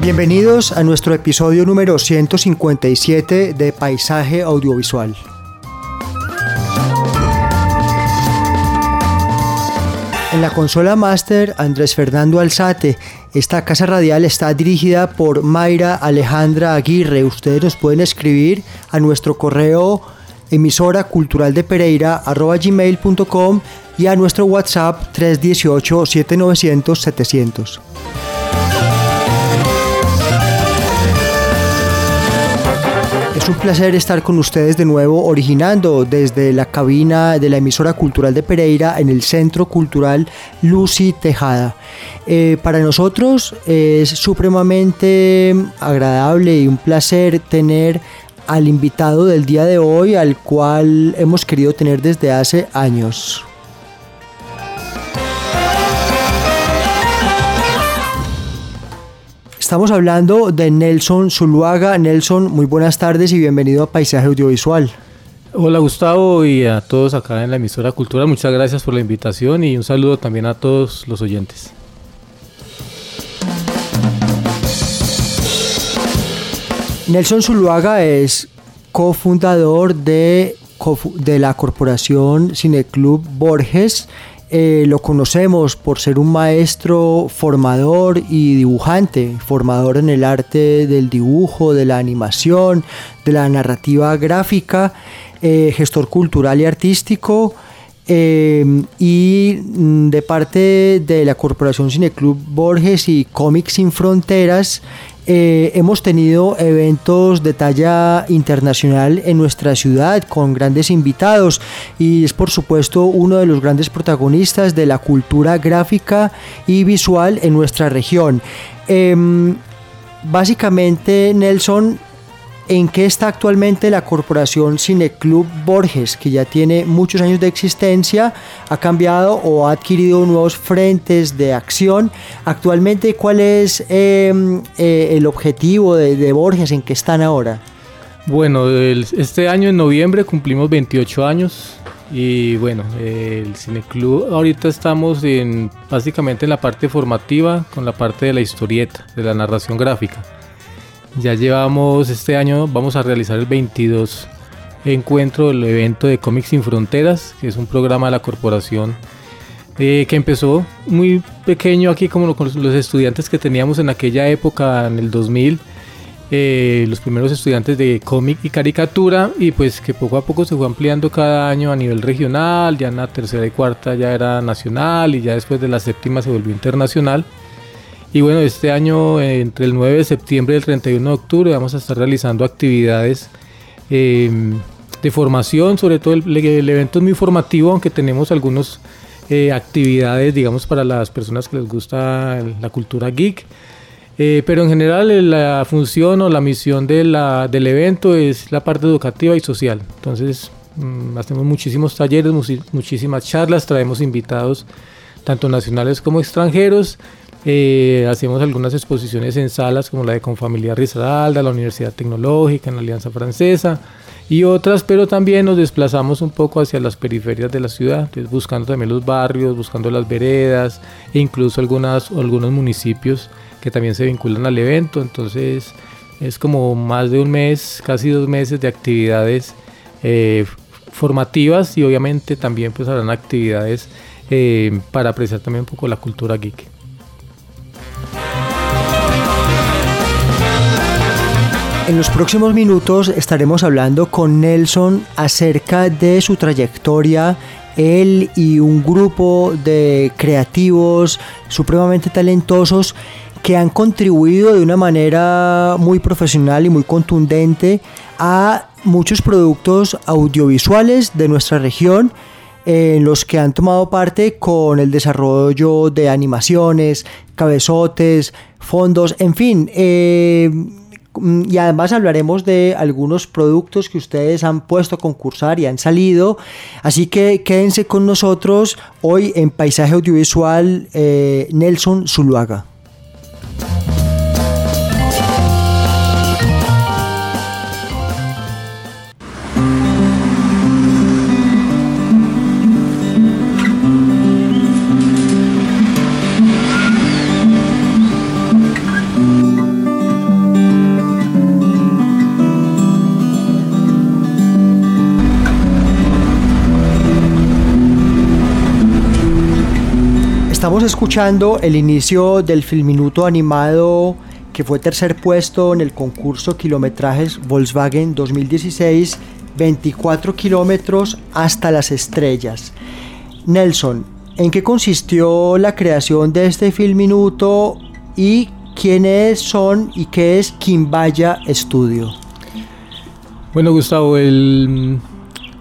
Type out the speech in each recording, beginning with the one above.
Bienvenidos a nuestro episodio número 157 de Paisaje Audiovisual. En la consola Master, Andrés Fernando Alzate. Esta casa radial está dirigida por Mayra Alejandra Aguirre. Ustedes nos pueden escribir a nuestro correo emisora cultural de Pereira gmail.com y a nuestro WhatsApp 318 7900 700. Es un placer estar con ustedes de nuevo, originando desde la cabina de la emisora cultural de Pereira en el Centro Cultural Lucy Tejada. Eh, para nosotros es supremamente agradable y un placer tener al invitado del día de hoy, al cual hemos querido tener desde hace años. Estamos hablando de Nelson Zuluaga. Nelson, muy buenas tardes y bienvenido a Paisaje Audiovisual. Hola Gustavo y a todos acá en la emisora Cultura, muchas gracias por la invitación y un saludo también a todos los oyentes. Nelson Zuluaga es cofundador de, de la corporación Cineclub Borges. Eh, lo conocemos por ser un maestro formador y dibujante, formador en el arte del dibujo, de la animación, de la narrativa gráfica, eh, gestor cultural y artístico. Eh, y mm, de parte de la Corporación Cineclub Borges y Cómics Sin Fronteras, eh, hemos tenido eventos de talla internacional en nuestra ciudad con grandes invitados y es por supuesto uno de los grandes protagonistas de la cultura gráfica y visual en nuestra región. Em, básicamente, Nelson, ¿en qué está actualmente la corporación Cineclub Borges, que ya tiene muchos años de existencia, ha cambiado o ha adquirido nuevos frentes de acción? Actualmente, ¿cuál es eh, eh, el objetivo de, Borges? ¿En qué están ahora? Bueno, este año en noviembre cumplimos 28 años y bueno, el Cineclub ahorita estamos en básicamente en la parte formativa con la parte de la historieta, de la narración gráfica. Ya llevamos este año, vamos a realizar el 22 encuentro del evento de Cómics Sin Fronteras, que es un programa de la corporación eh, que empezó muy pequeño aquí como con los estudiantes que teníamos en aquella época, en el 2000, eh, los primeros estudiantes de cómic y caricatura y pues que poco a poco se fue ampliando cada año a nivel regional, ya en la tercera y cuarta ya era nacional y ya después de la séptima se volvió internacional. Y bueno, este año eh, entre el 9 de septiembre y el 31 de octubre vamos a estar realizando actividades eh, de formación, sobre todo el, el evento es muy formativo, aunque tenemos algunas actividades, digamos, para las personas que les gusta la cultura geek. Eh, pero en general eh, la función o la misión de la- del evento es la parte educativa y social. Entonces mm, hacemos muchísimos talleres, muchísimas charlas, traemos invitados tanto nacionales como extranjeros. Eh, hacemos algunas exposiciones en salas como la de Confamiliar Risaralda, la Universidad Tecnológica, en la Alianza Francesa y otras, pero también nos desplazamos un poco hacia las periferias de la ciudad, entonces buscando también los barrios, buscando las veredas e incluso algunas, algunos municipios que también se vinculan al evento. Entonces es como más de un mes, casi dos meses de actividades eh, formativas y obviamente también pues habrán actividades eh, para apreciar también un poco la cultura geek. En los próximos minutos estaremos hablando con Nelson acerca de su trayectoria. Él y un grupo de creativos supremamente talentosos que han contribuido de una manera muy profesional y muy contundente a muchos productos audiovisuales de nuestra región en los que han tomado parte con el desarrollo de animaciones, cabezotes, fondos, en fin. Eh, y además hablaremos de algunos productos que ustedes han puesto a concursar y han salido. Así que quédense con nosotros hoy en Paisaje Audiovisual eh, Nelson Zuluaga. Estamos escuchando el inicio del filminuto animado que fue tercer puesto en el concurso Kilometrajes Volkswagen 2016, 24 kilómetros hasta las estrellas. Nelson, ¿en qué consistió la creación de este filminuto y quiénes son y qué es Kimbaya Studio? Bueno, Gustavo,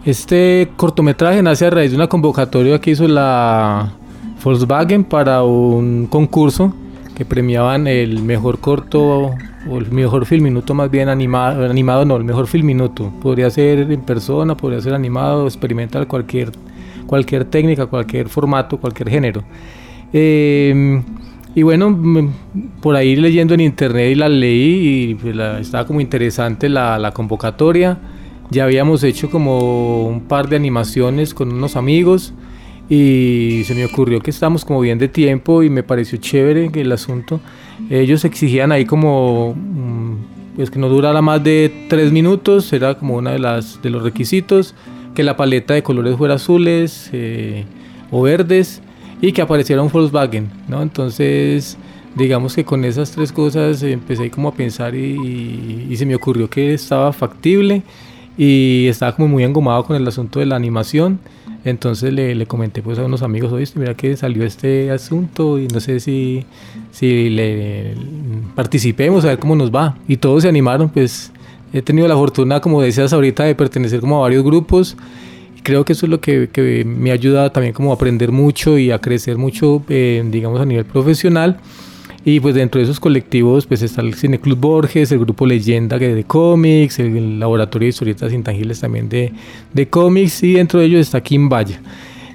este cortometraje nace a raíz de una convocatoria que hizo la Volkswagen para un concurso que premiaban el mejor corto o el mejor film minuto más bien animado, animado no, el mejor film minuto. Podría ser en persona, podría ser animado, experimental, cualquier, cualquier técnica, cualquier formato, cualquier género. Em, y bueno, por ahí leyendo en internet y la leí y pues estaba como interesante la, la convocatoria. Ya habíamos hecho como un par de animaciones con unos amigos y se me ocurrió que estábamos como bien de tiempo y me pareció chévere el asunto. Ellos exigían ahí como mm, pues que no durara más de tres minutos, era como una de las de los requisitos, que la paleta de colores fuera azules eh, o verdes y que apareciera un Volkswagen, ¿no? Entonces digamos que con esas tres cosas empecé como a pensar y, y se me ocurrió que estaba factible y estaba como muy engomado con el asunto de la animación entonces le, comenté pues a unos amigos, oye, mira que salió este asunto y no sé si, si le participemos, a ver cómo nos va. Y todos se animaron, pues he tenido la fortuna, como decías ahorita, de pertenecer como a varios grupos. Creo que eso es lo que, que me ha ayudado también como a aprender mucho y a crecer mucho, eh, digamos, a nivel profesional. Y pues dentro de esos colectivos pues está el Cine Club Borges, el grupo Leyenda de cómics, el, Laboratorio de Historietas Intangibles también de, de cómics y dentro de ellos está Kim Vaya.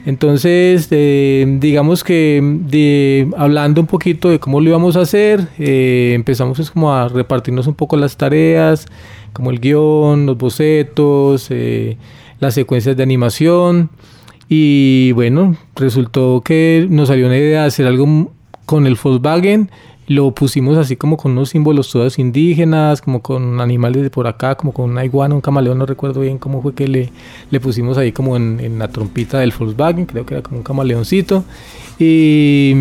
Entonces, eh, digamos que de, hablando un poquito de cómo lo íbamos a hacer, eh, empezamos pues como a repartirnos un poco las tareas, como el guion, los bocetos, eh, las secuencias de animación. Y bueno, resultó que nos salió una idea de hacer algo con el Volkswagen lo pusimos así como con unos símbolos todos indígenas, como con animales de por acá, como con una iguana, un camaleón, no recuerdo bien cómo fue que le, le pusimos ahí como en, en, la trompita del Volkswagen, creo que era como un camaleoncito. Y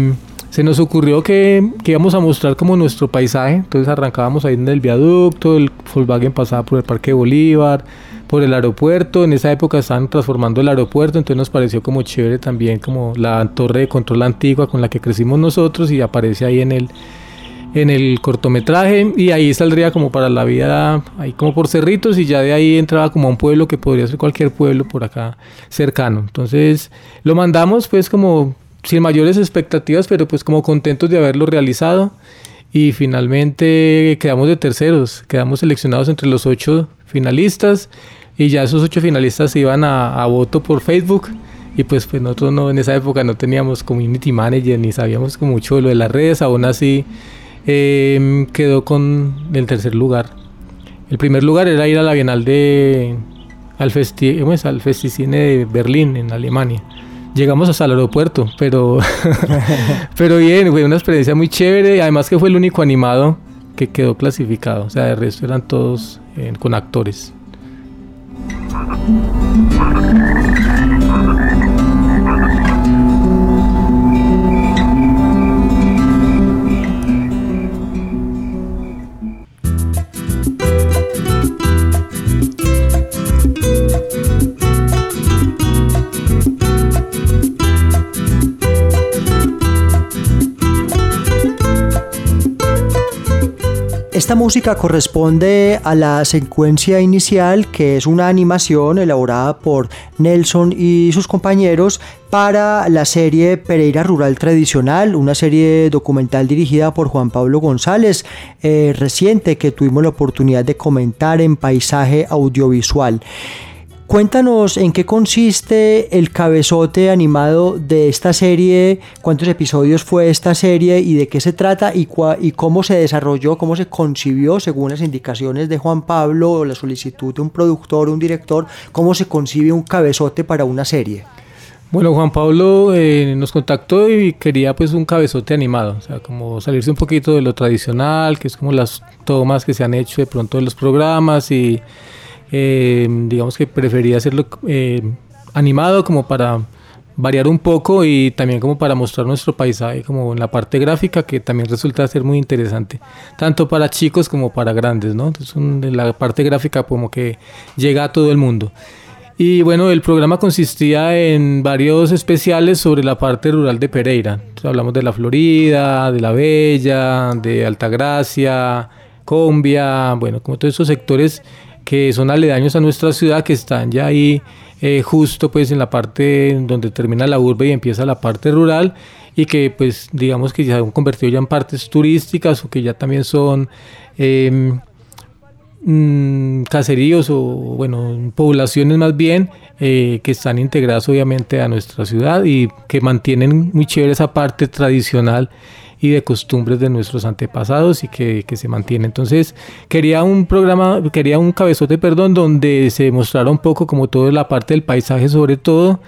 se nos ocurrió que, que íbamos a mostrar como nuestro paisaje, entonces arrancábamos ahí en el viaducto, el Volkswagen pasaba por el Parque Bolívar, por el aeropuerto. En esa época estaban transformando el aeropuerto, entonces nos pareció como chévere también como la torre de control antigua con la que crecimos nosotros y aparece ahí en el en el cortometraje y ahí saldría como para la vida ahí como por cerritos y ya de ahí entraba como a un pueblo que podría ser cualquier pueblo por acá cercano. Entonces lo mandamos pues como sin mayores expectativas, pero pues como contentos de haberlo realizado. Y finalmente quedamos de terceros, quedamos seleccionados entre los ocho finalistas. Y ya esos ocho finalistas iban a, voto por Facebook. Y pues, pues nosotros no, en esa época no teníamos community manager ni sabíamos como mucho de lo de las redes, aún así em, quedó con el tercer lugar. El primer lugar era ir a la Bienal de al, festi al Festicine de Berlín en Alemania. Llegamos hasta el aeropuerto, pero pero bien, fue una experiencia muy chévere, además que fue el único animado que quedó clasificado, o sea, de resto eran todos eh, con actores. Música corresponde a la secuencia inicial, que es una animación elaborada por Nelson y sus compañeros para la serie Pereira Rural Tradicional, una serie documental dirigida por Juan Pablo González, eh, reciente que tuvimos la oportunidad de comentar en Paisaje Audiovisual. Cuéntanos en qué consiste el cabezote animado de esta serie, cuántos episodios fue esta serie y de qué se trata y, cómo se desarrolló, cómo se concibió según las indicaciones de Juan Pablo o la solicitud de un productor un director, cómo se concibe un cabezote para una serie. Bueno, Juan Pablo eh, nos contactó y quería pues un cabezote animado, o sea, como salirse un poquito de lo tradicional, que es como las tomas que se han hecho de pronto de los programas y eh, digamos que prefería hacerlo eh, animado como para variar un poco y también como para mostrar nuestro paisaje como en la parte gráfica que también resulta ser muy interesante tanto para chicos como para grandes no Entonces, la parte gráfica como que llega a todo el mundo. Y bueno el programa consistía en varios especiales sobre la parte rural de Pereira. Hablamos de la Florida de la Bella de Altagracia Combia bueno como todos esos sectores que son aledaños a nuestra ciudad, que están ya ahí eh, justo pues en la parte donde termina la urbe y empieza la parte rural y que pues digamos que ya se han convertido ya en partes turísticas o que ya también son em, mm, caseríos o bueno poblaciones más bien eh, que están integradas obviamente a nuestra ciudad y que mantienen muy chévere esa parte tradicional y de costumbres de nuestros antepasados y que, que, se mantiene. Entonces quería un programa, quería un cabezote, perdón, donde se mostrara un poco como toda la parte del paisaje sobre todo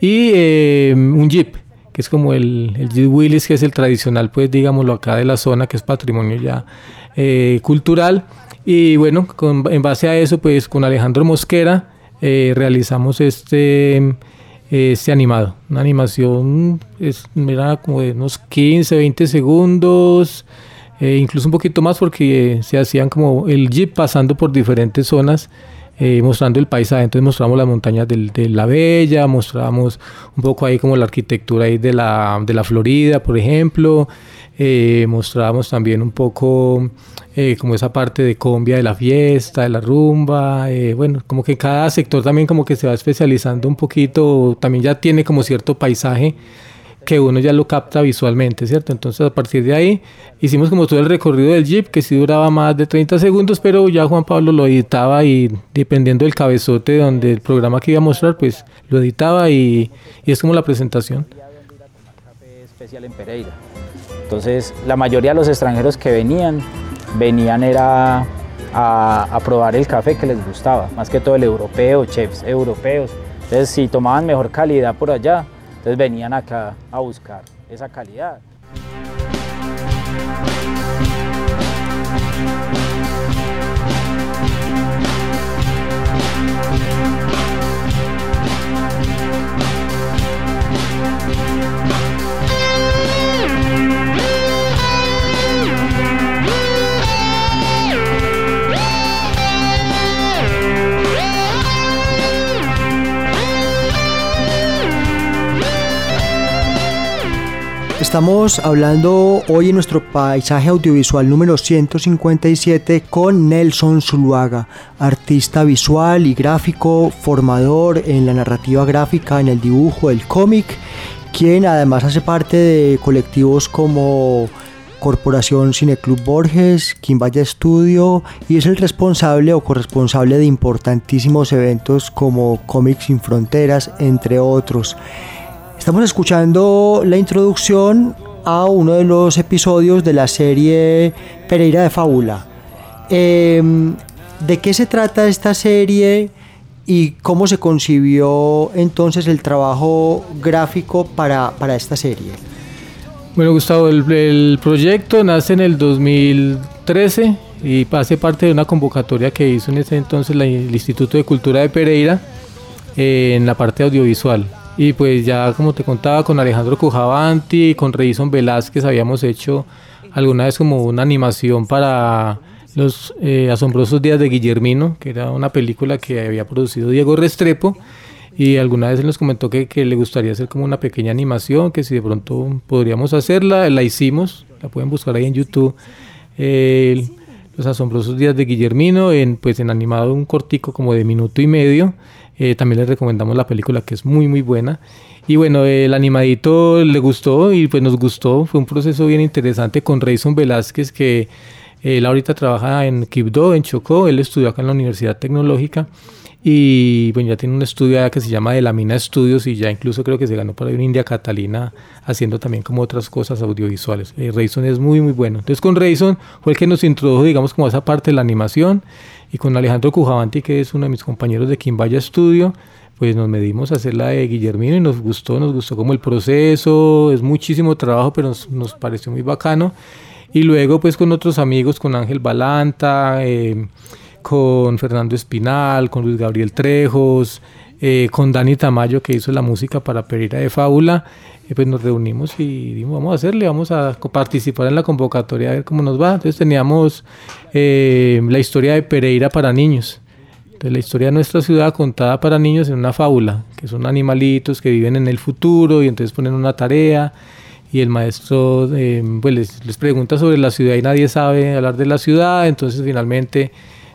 y eh, un jeep que es como el, el Jeep Willis, que es el tradicional, pues digámoslo acá de la zona, que es patrimonio ya eh, cultural. Y bueno, con, en base a eso, pues con Alejandro Mosquera eh, realizamos este este animado. Una animación es, mira, como de unos 15, 20 segundos, eh, incluso un poquito más porque se hacían como el jeep pasando por diferentes zonas. Eh, mostrando el paisaje, entonces mostramos las montañas de la Bella, mostramos un poco ahí como la arquitectura ahí de la, de la Florida, por ejemplo, eh, mostrábamos también un poco eh, como esa parte de combia de la fiesta, de la rumba, eh, bueno, como que cada sector también como que se va especializando un poquito, también ya tiene como cierto paisaje que uno ya lo capta visualmente, ¿cierto? Entonces a partir de ahí hicimos como todo el recorrido del Jeep, que sí duraba más de 30 segundos, pero ya Juan Pablo lo editaba y dependiendo del cabezote donde el programa que iba a mostrar, pues lo editaba y, y es como la presentación. Especial en Pereira. Entonces la mayoría de los extranjeros que venían, venían era a, probar el café que les gustaba, más que todo el europeo, chefs europeos. Entonces si tomaban mejor calidad por allá, entonces venían acá a buscar esa calidad. Estamos hablando hoy en nuestro paisaje audiovisual número 157 con Nelson Zuluaga, artista visual y gráfico, formador en la narrativa gráfica, en el dibujo, el cómic, quien además hace parte de colectivos como Corporación Cineclub Borges, Quimbaya Studio y es el responsable o corresponsable de importantísimos eventos como Cómics Sin Fronteras, entre otros. Estamos escuchando la introducción a uno de los episodios de la serie Pereira de Fábula. Em, ¿De qué se trata esta serie y cómo se concibió entonces el trabajo gráfico para, para esta serie? Bueno, Gustavo, el, proyecto nace en el 2013 y hace parte de una convocatoria que hizo en ese entonces el Instituto de Cultura de Pereira eh, en la parte audiovisual. Y pues ya como te contaba con Alejandro Cujavanti y con Reison Velázquez habíamos hecho alguna vez como una animación para los eh, asombrosos días de Guillermino, que era una película que había producido Diego Restrepo y alguna vez él nos comentó que, que, le gustaría hacer como una pequeña animación, que si de pronto podríamos hacerla, la hicimos, la pueden buscar ahí en YouTube. Los asombrosos días de Guillermino, en, pues en animado un cortico como de minuto y medio. Eh, también les recomendamos la película que es muy muy buena. Y bueno, el animadito le gustó y pues nos gustó. Fue un proceso bien interesante con Rayson Velázquez que él ahorita trabaja en Quibdó, en Chocó. Él estudió acá en la Universidad Tecnológica y bueno, ya tiene un estudio que se llama De la Mina Estudios y ya incluso creo que se ganó por ahí una India Catalina haciendo también como otras cosas audiovisuales. Eh, Rayson es muy muy bueno. Entonces con Rayson fue el que nos introdujo digamos como esa parte de la animación y con Alejandro Cujavanti que es uno de mis compañeros de Quimbaya Studio pues nos medimos a hacer la de Guillermino y nos gustó, nos gustó como el proceso, es muchísimo trabajo pero nos, nos pareció muy bacano. Y luego pues con otros amigos, con Ángel Balanta, eh, con Fernando Espinal, con Luis Gabriel Trejos, eh, con Dani Tamayo que hizo la música para Pereira de Fábula, eh, pues nos reunimos y dijimos, vamos a hacerle, vamos a participar en la convocatoria a ver cómo nos va. Entonces teníamos eh, la historia de Pereira para niños. Entonces, la historia de nuestra ciudad contada para niños en una fábula, que son animalitos que viven en el futuro y entonces ponen una tarea y el maestro pues les, les, pregunta sobre la ciudad y nadie sabe hablar de la ciudad, entonces finalmente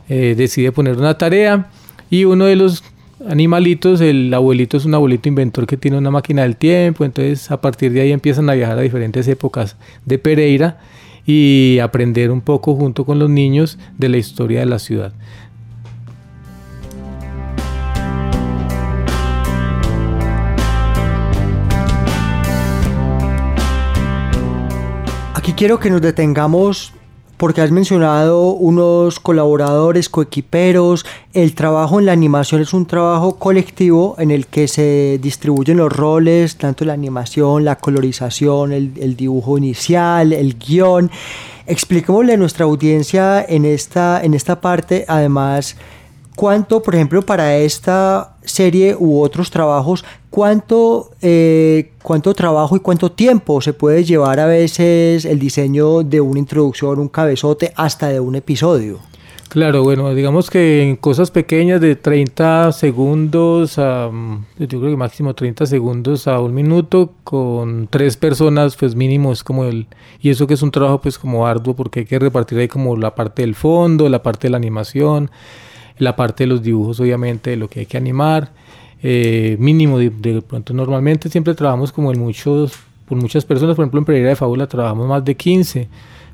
eh, decide poner una tarea y uno de los animalitos, el abuelito es un abuelito inventor que tiene una máquina del tiempo, entonces a partir de ahí empiezan a viajar a diferentes épocas de Pereira y aprender un poco junto con los niños de la historia de la ciudad. Aquí quiero que nos detengamos porque has mencionado unos colaboradores, coequiperos, el trabajo en la animación es un trabajo colectivo en el que se distribuyen los roles, tanto la animación, la colorización, el, dibujo inicial, el guion. Expliquémosle a nuestra audiencia en esta, en esta parte, además, cuánto, por ejemplo, para esta serie u otros trabajos, cuánto, eh, cuánto trabajo y cuánto tiempo se puede llevar a veces el diseño de una introducción, un cabezote, hasta de un episodio. Claro, bueno, digamos que en cosas pequeñas de 30 segundos a, yo creo que máximo 30 segundos a un minuto, con tres personas, pues mínimo es como el, y eso que es un trabajo pues como arduo porque hay que repartir ahí como la parte del fondo, la parte de la animación, la parte de los dibujos obviamente de lo que hay que animar, eh, mínimo de, pronto normalmente siempre trabajamos como en muchos, por muchas personas, por ejemplo en Pereira de Fábula trabajamos más de 15,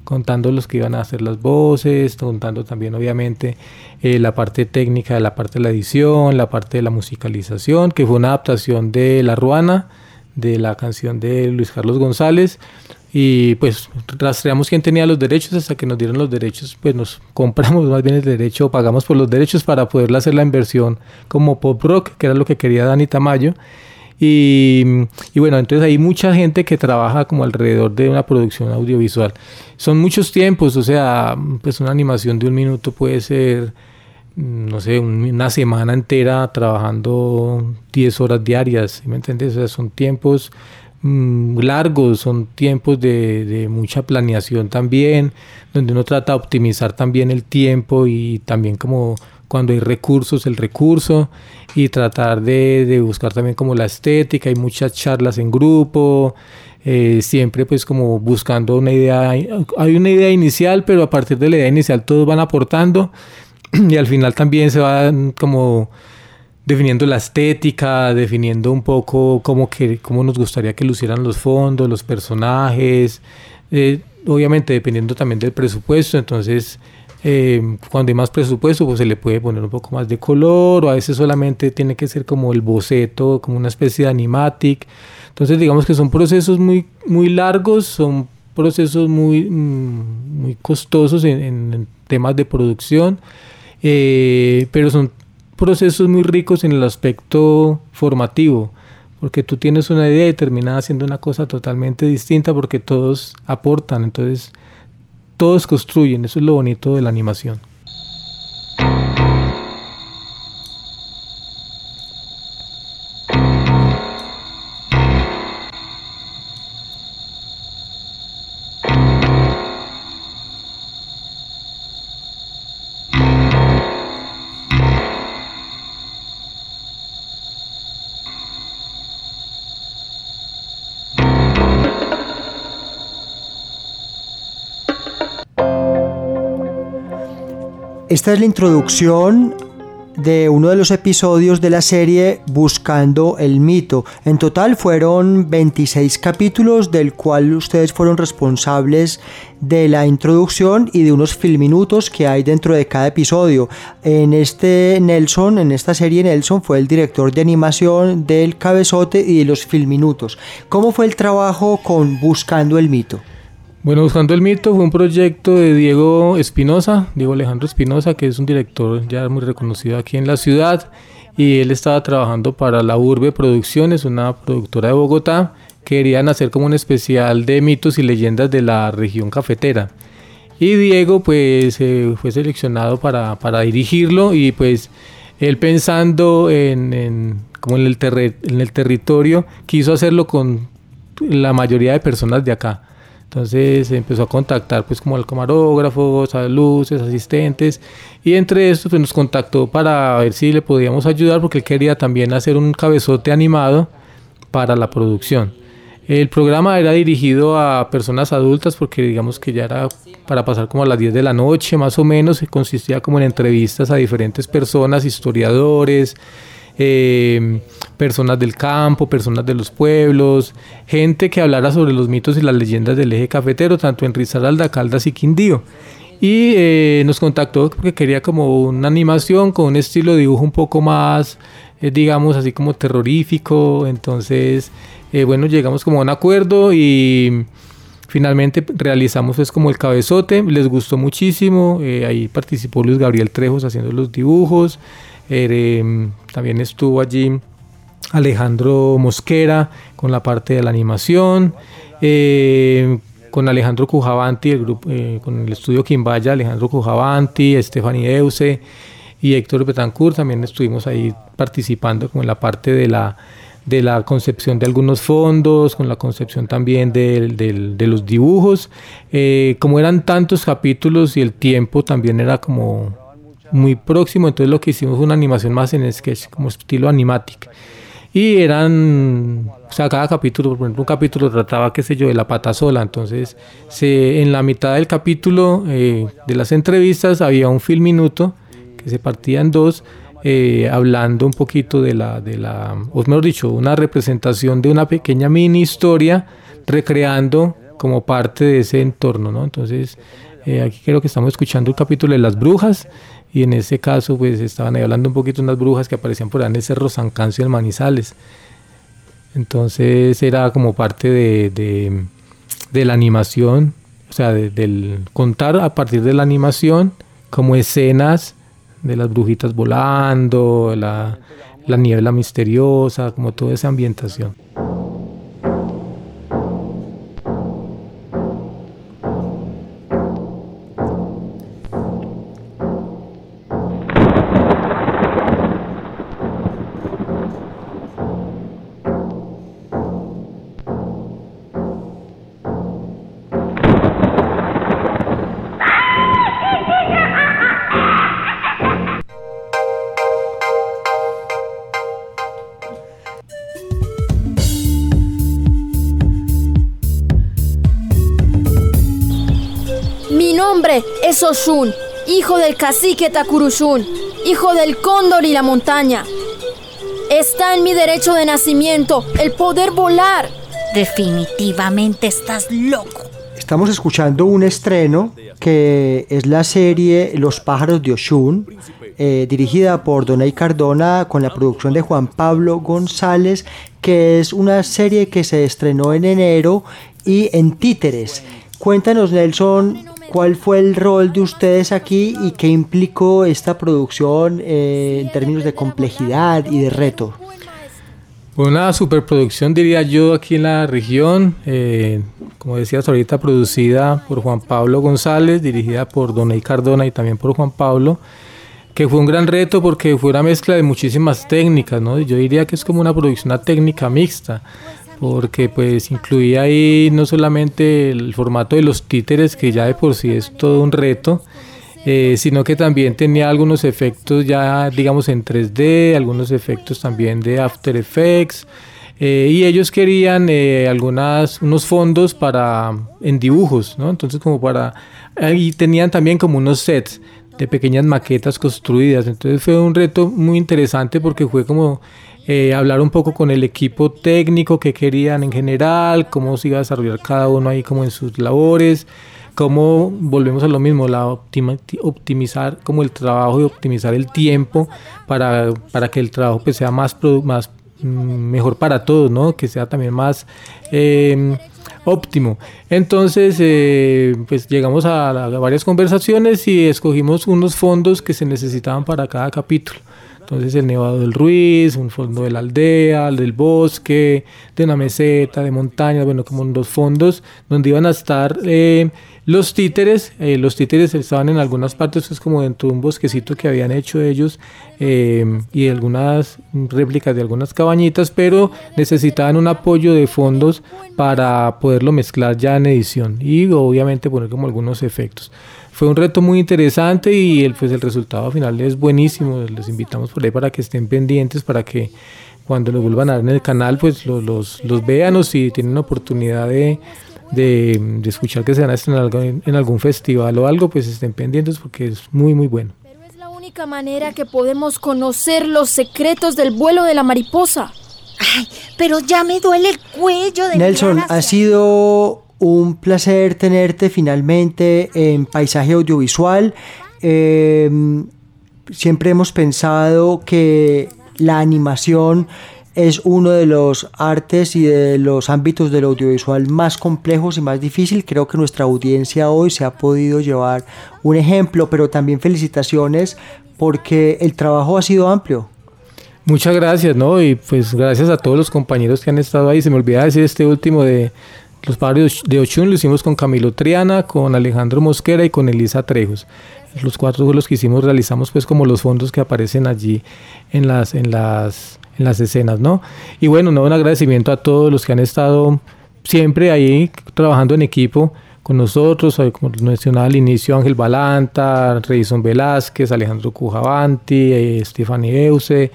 contando los que iban a hacer las voces, contando también obviamente eh, la parte técnica, la parte de la edición, la parte de la musicalización, que fue una adaptación de La Ruana, de la canción de Luis Carlos González, y pues rastreamos quién tenía los derechos hasta que nos dieron los derechos, pues nos compramos más bien el derecho, pagamos por los derechos para poderle hacer la inversión como pop rock, que era lo que quería Dani Tamayo. Y, y, bueno, entonces hay mucha gente que trabaja como alrededor de una producción audiovisual. Son muchos tiempos, o sea, pues una animación de un minuto puede ser, no sé, una semana entera trabajando 10 horas diarias, ¿me entiendes? O sea, son tiempos Mm, largos, son tiempos de, mucha planeación también, donde uno trata de optimizar también el tiempo y también como cuando hay recursos, el recurso y tratar de, buscar también como la estética, hay muchas charlas en grupo, eh, siempre pues como buscando una idea, hay una idea inicial, pero a partir de la idea inicial todos van aportando y al final también se van como definiendo la estética, definiendo un poco cómo, que, cómo nos gustaría que lucieran los fondos, los personajes, eh, obviamente dependiendo también del presupuesto, entonces eh, cuando hay más presupuesto pues se le puede poner un poco más de color o a veces solamente tiene que ser como el boceto, como una especie de animatic, entonces digamos que son procesos muy, muy largos, son procesos muy, mm, muy costosos en, temas de producción, eh, pero son procesos muy ricos en el aspecto formativo, porque tú tienes una idea y terminas haciendo una cosa totalmente distinta porque todos aportan, entonces todos construyen, eso es lo bonito de la animación. Esta es la introducción de uno de los episodios de la serie Buscando el mito. En total fueron 26 capítulos del cual ustedes fueron responsables de la introducción y de unos filminutos que hay dentro de cada episodio. En este Nelson, en esta serie Nelson fue el director de animación del cabezote y de los filminutos. ¿Cómo fue el trabajo con Buscando el mito? Bueno, Buscando el Mito fue un proyecto de Diego Espinosa, Diego Alejandro Espinosa, que es un director ya muy reconocido aquí en la ciudad, y él estaba trabajando para la Urbe Producciones, una productora de Bogotá, querían hacer como un especial de mitos y leyendas de la región cafetera. Y Diego pues eh, fue seleccionado para, para, dirigirlo y pues él pensando en, como en el, en el territorio, quiso hacerlo con la mayoría de personas de acá entonces empezó a contactar pues como al camarógrafo, a luces, asistentes y entre estos pues, nos contactó para ver si le podíamos ayudar porque él quería también hacer un cabezote animado para la producción. El programa era dirigido a personas adultas porque digamos que ya era para pasar como a las 10 de la noche más o menos, consistía como en entrevistas a diferentes personas, historiadores, eh, personas del campo, personas de los pueblos, gente que hablara sobre los mitos y las leyendas del eje cafetero, tanto en Risaralda, Caldas y Quindío. Y eh, nos contactó porque quería como una animación con un estilo de dibujo un poco más, eh, digamos, así como terrorífico. Entonces, bueno, llegamos como a un acuerdo y finalmente realizamos es como el cabezote. Les gustó muchísimo. ahí participó Luis Gabriel Trejos haciendo los dibujos. Em, también estuvo allí Alejandro Mosquera con la parte de la animación. Em, con Alejandro Cujavanti, el grupo, eh, con el estudio Quimbaya, Alejandro Cujavanti, Estefani Deuse y Héctor Betancourt, también estuvimos ahí participando con la parte de la, de la concepción de algunos fondos, con la concepción también de, los dibujos. Eh, como eran tantos capítulos y el tiempo también era como muy próximo, entonces lo que hicimos fue una animación más en sketch, como estilo animatic. Y eran, o sea, cada capítulo, por ejemplo, un capítulo trataba, qué sé yo, de la pata sola. Entonces, se, en la mitad del capítulo eh, de las entrevistas había un film minuto que se partía en dos, eh, hablando un poquito de la, de la, o mejor dicho, una representación de una pequeña mini historia, recreando como parte de ese entorno, ¿no? Entonces, eh, aquí creo que estamos escuchando el capítulo de las brujas y en ese caso pues estaban ahí hablando un poquito de unas brujas que aparecían por ahí en el Cerro San Cancio en Manizales. Entonces era como parte de, la animación, o sea, del contar a partir de la animación como escenas de las brujitas volando, la, la niebla misteriosa, como toda esa ambientación. Es Oshun, hijo del cacique Takurushun, hijo del cóndor y la montaña. Está en mi derecho de nacimiento el poder volar. Definitivamente estás loco. Estamos escuchando un estreno que es la serie Los pájaros de Oshun, eh, dirigida por Donay Cardona con la producción de Juan Pablo González, que es una serie que se estrenó en enero y en títeres. Cuéntanos, Nelson, ¿Cuál fue el rol de ustedes aquí y qué implicó esta producción eh, en términos de complejidad y de reto? Una superproducción diría yo aquí en la región, eh, como decías ahorita, producida por Juan Pablo González, dirigida por Donay Cardona y también por Juan Pablo, que fue un gran reto porque fue una mezcla de muchísimas técnicas, ¿no? Yo diría que es como una producción, una técnica mixta, porque pues incluía ahí no solamente el formato de los títeres, que ya de por sí es todo un reto, eh, sino que también tenía algunos efectos ya, digamos, en 3D, algunos efectos también de After Effects, eh, y ellos querían eh, algunas, unos fondos para, en dibujos, ¿no? Entonces como para, y tenían también como unos sets, de pequeñas maquetas construidas. Entonces fue un reto muy interesante porque fue como eh, hablar un poco con el equipo técnico que querían en general, cómo se iba a desarrollar cada uno ahí como en sus labores, cómo volvemos a lo mismo, la optimizar como el trabajo y optimizar el tiempo para, para que el trabajo pues sea más, más mm, mejor para todos, ¿no? que sea también más eh, óptimo. Entonces, eh, pues llegamos a, varias conversaciones y escogimos unos fondos que se necesitaban para cada capítulo. Entonces el Nevado del Ruiz, un fondo de la aldea, el del bosque, de una meseta, de montaña, bueno, como dos fondos donde iban a estar eh, los títeres, eh, los títeres estaban en algunas partes, es como dentro de un bosquecito que habían hecho ellos eh, y algunas réplicas de algunas cabañitas, pero necesitaban un apoyo de fondos para poderlo mezclar ya en edición y obviamente poner como algunos efectos. Fue un reto muy interesante y el, pues el resultado final es buenísimo. Les invitamos por ahí para que estén pendientes, para que cuando lo vuelvan a ver en el canal, pues los, los, los vean o si tienen la oportunidad de de, escuchar que se van a estrenar en, algún festival o algo, pues estén pendientes porque es muy, muy bueno. Pero es la única manera que podemos conocer los secretos del vuelo de la mariposa. Ay, pero ya me duele el cuello de Nelson, ha sido un placer tenerte finalmente en Paisaje Audiovisual. Em, siempre hemos pensado que la animación es uno de los artes y de los ámbitos del audiovisual más complejos y más difícil. Creo que nuestra audiencia hoy se ha podido llevar un ejemplo, pero también felicitaciones porque el trabajo ha sido amplio. Muchas gracias, ¿no? Y pues gracias a todos los compañeros que han estado ahí. Se me olvidaba decir este último de los padres de Ochun, lo hicimos con Camilo Triana, con Alejandro Mosquera y con Elisa Trejos. Los cuatro los que hicimos realizamos pues como los fondos que aparecen allí en las, en las en las escenas, ¿no? Y bueno, un agradecimiento a todos los que han estado siempre ahí trabajando en equipo con nosotros, como mencionaba al inicio, Ángel Balanta, Reison Velázquez, Alejandro Cujavanti, eh, Stephanie Euse,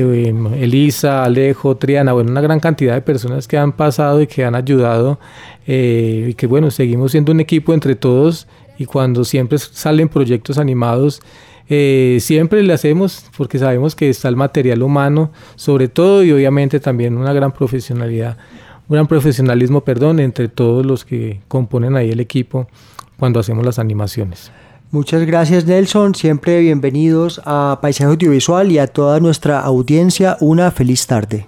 eh, Elisa, Alejo, Triana, bueno, una gran cantidad de personas que han pasado y que han ayudado eh, y que bueno, seguimos siendo un equipo entre todos y cuando siempre salen proyectos animados eh, siempre le hacemos porque sabemos que está el material humano, sobre todo y obviamente también una gran profesionalidad, un gran profesionalismo, perdón, entre todos los que componen ahí el equipo cuando hacemos las animaciones. Muchas gracias Nelson, siempre bienvenidos a Paisaje Audiovisual y a toda nuestra audiencia, una feliz tarde.